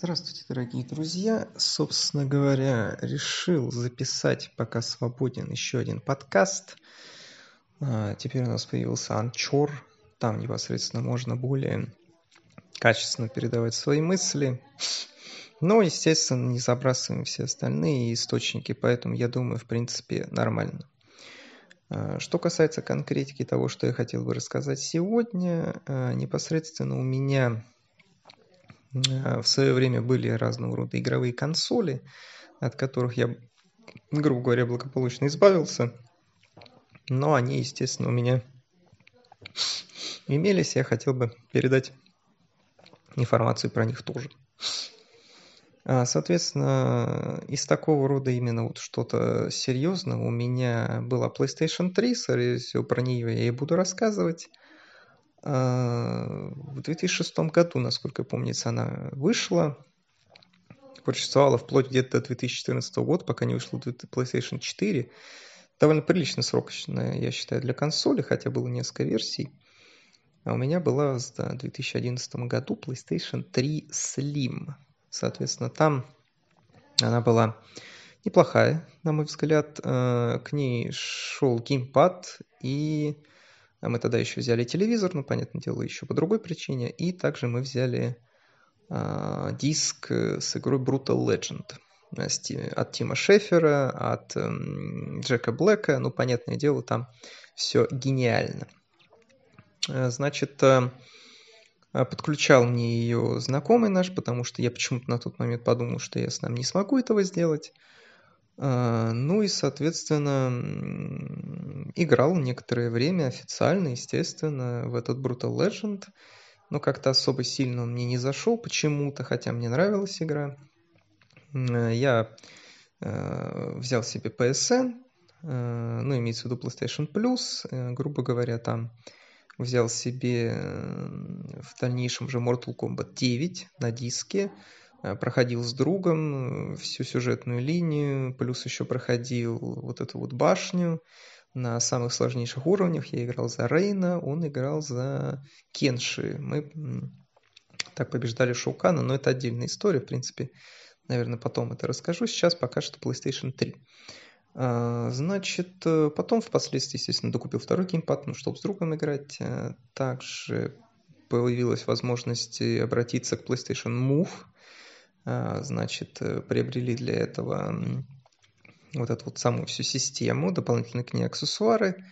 Здравствуйте, дорогие друзья. Собственно говоря, решил записать, пока свободен, еще один подкаст. А, теперь у нас появился Анчор. Там непосредственно можно более качественно передавать свои мысли. Но, естественно, не забрасываем все остальные источники, поэтому я думаю, в принципе, нормально. А, что касается конкретики того, что я хотел бы рассказать сегодня, а, непосредственно у меня в свое время были разного рода игровые консоли, от которых я, грубо говоря, благополучно избавился. Но они, естественно, у меня имелись. Я хотел бы передать информацию про них тоже. А, соответственно, из такого рода именно вот что-то серьезного у меня была PlayStation 3, скорее всего, про нее я и буду рассказывать. А, в 2006 году, насколько помнится, она вышла. Просуществовала вплоть где-то до 2014 года, пока не вышла PlayStation 4. Довольно приличный срок, я считаю, для консоли, хотя было несколько версий. А у меня была в 2011 году PlayStation 3 Slim. Соответственно, там она была неплохая, на мой взгляд. А, к ней шел геймпад и а мы тогда еще взяли телевизор, ну, понятное дело, еще по другой причине. И также мы взяли э, диск с игрой Brutal Legend от Тима Шефера, от э, Джека Блэка. Ну, понятное дело, там все гениально. Э, значит, э, подключал мне ее знакомый наш, потому что я почему-то на тот момент подумал, что я с нами не смогу этого сделать. А, ну и, соответственно, играл некоторое время официально, естественно, в этот Brutal Legend. Но как-то особо сильно он мне не зашел почему-то, хотя мне нравилась игра. Я э, взял себе PSN, э, ну, имеется в виду PlayStation Plus, э, грубо говоря, там взял себе в дальнейшем уже Mortal Kombat 9 на диске, Э, проходил с другом э, всю сюжетную линию, плюс еще проходил вот эту вот башню на самых сложнейших уровнях. Я играл за Рейна, он играл за Кенши. Мы так побеждали Шоукана, но это отдельная история, в принципе. Наверное, потом это расскажу. Сейчас пока что PlayStation 3. А, значит, э, потом впоследствии, естественно, докупил второй геймпад, ну, чтобы с другом играть. Также появилась возможность обратиться к PlayStation Move – а, значит, э, приобрели для этого вот эту вот самую всю систему, дополнительные к ней аксессуары.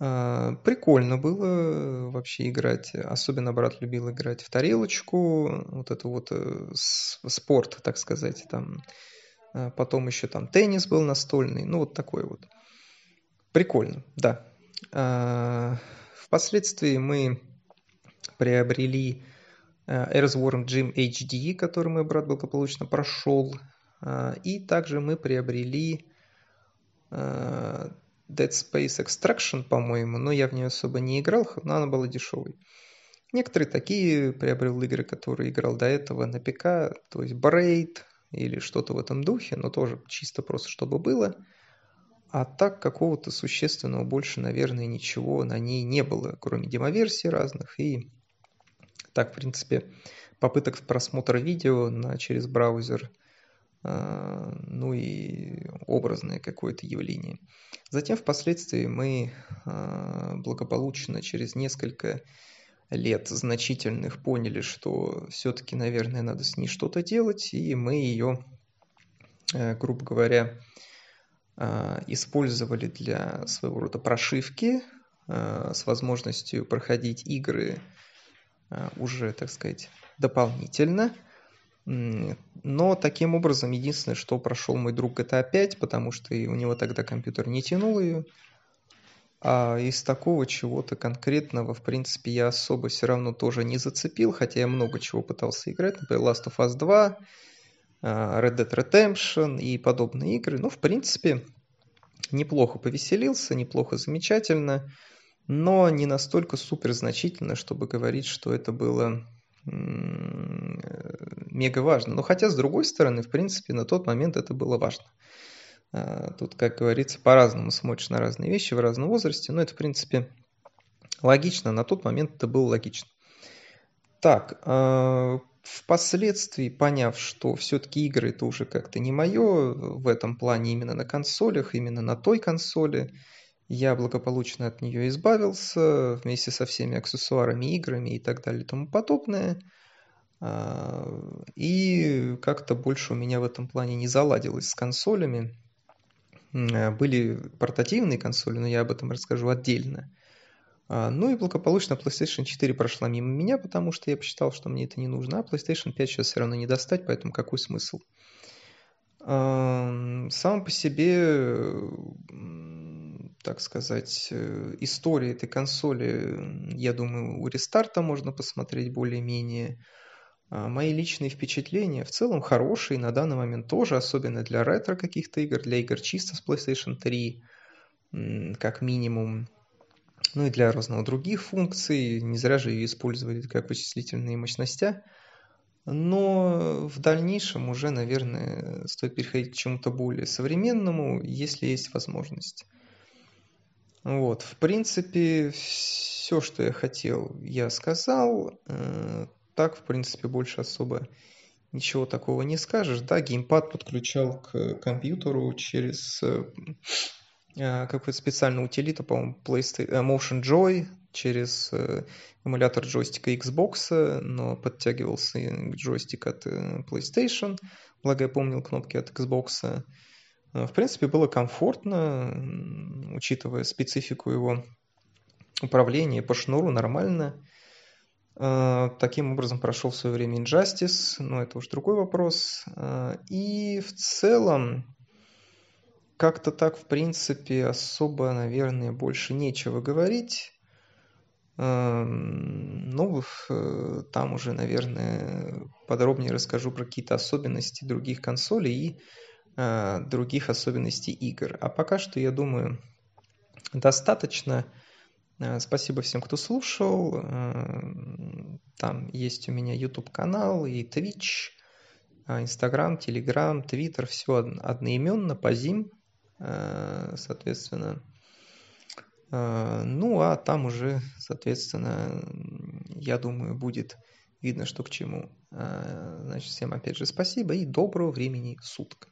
А, прикольно было вообще играть. Особенно брат любил играть в тарелочку, вот это вот э, спорт, так сказать, там. А, потом еще там теннис был настольный, ну вот такой вот. Прикольно, да. Впоследствии мы приобрели Earthworm Jim HD, который мой брат благополучно прошел. А, и также мы приобрели а, Dead Space Extraction, по-моему, но я в нее особо не играл, но она была дешевой. Некоторые такие приобрел игры, которые играл до этого на ПК, то есть Braid или что-то в этом духе, но тоже чисто просто чтобы было. А так какого-то существенного больше, наверное, ничего на ней не было, кроме демоверсий разных и так, в принципе, попыток просмотра видео на, через браузер, ну и образное какое-то явление. Затем впоследствии мы э, благополучно через несколько лет значительных поняли, что все-таки, наверное, надо с ней что-то делать, и мы ее, э, грубо говоря, э, использовали для своего рода прошивки с возможностью проходить игры уже, так сказать, дополнительно. Но таким образом, единственное, что прошел мой друг GTA 5, потому что у него тогда компьютер не тянул ее. А из такого чего-то конкретного, в принципе, я особо все равно тоже не зацепил, хотя я много чего пытался играть, например, Last of Us 2, э, Red Dead Redemption и подобные игры. Ну, в принципе, неплохо повеселился, неплохо замечательно но не настолько супер значительно, чтобы говорить, что это было мега важно. Но хотя, с другой стороны, в принципе, на тот момент это было важно. А, тут, как говорится, по-разному смотришь на разные вещи в разном возрасте, но это, в принципе, логично. На тот момент это было логично. Так, а, впоследствии, поняв, что все-таки игры это уже как-то не мое, в этом плане именно на консолях, именно на той консоли, я благополучно от нее избавился вместе со всеми аксессуарами, играми и так далее и тому подобное. А, и как-то больше у меня в этом плане не заладилось с консолями. Были портативные консоли, но я об этом расскажу отдельно. А, ну и благополучно PlayStation 4 прошла мимо меня, потому что я посчитал, что мне это не нужно, а PlayStation 5 сейчас все равно не достать, поэтому какой смысл? Сам по себе, так сказать, э, история этой консоли, я думаю, у рестарта можно посмотреть более-менее. А, мои личные впечатления в целом хорошие на данный момент тоже, особенно для ретро каких-то игр, для игр чисто с PlayStation 3, как минимум ну и для разных других функций. Не зря же ее использовали как вычислительные мощности. Но в дальнейшем уже, наверное, стоит переходить к чему-то более современному, если есть возможность. Вот, в принципе, все, что я хотел, я сказал. Э, так, в принципе, больше особо ничего такого не скажешь. Да, геймпад подключал к компьютеру через э, Э, какую-то специальную утилиту, по-моему, PlayStation, э, Motion Joy через э, эмулятор джойстика Xbox, но подтягивался джойстик от PlayStation, благо я помнил кнопки от Xbox. В принципе, было комфортно, учитывая специфику его управления по шнуру нормально. Таким образом прошел в свое время Injustice, но это уже другой вопрос. И в целом как-то так, в принципе, особо, наверное, больше нечего говорить. Эм, ну, э, там уже, наверное, подробнее расскажу про какие-то особенности других консолей и э, других особенностей игр. А пока что, я думаю, достаточно. Э, спасибо всем, кто слушал. Там есть у меня YouTube-канал и Twitch, Instagram, Telegram, Twitter, все одноименно, по зим. Э, соответственно. Э, ну, а там уже, соответственно, я думаю, будет видно, что к чему. Э, значит, всем опять же спасибо и доброго времени суток.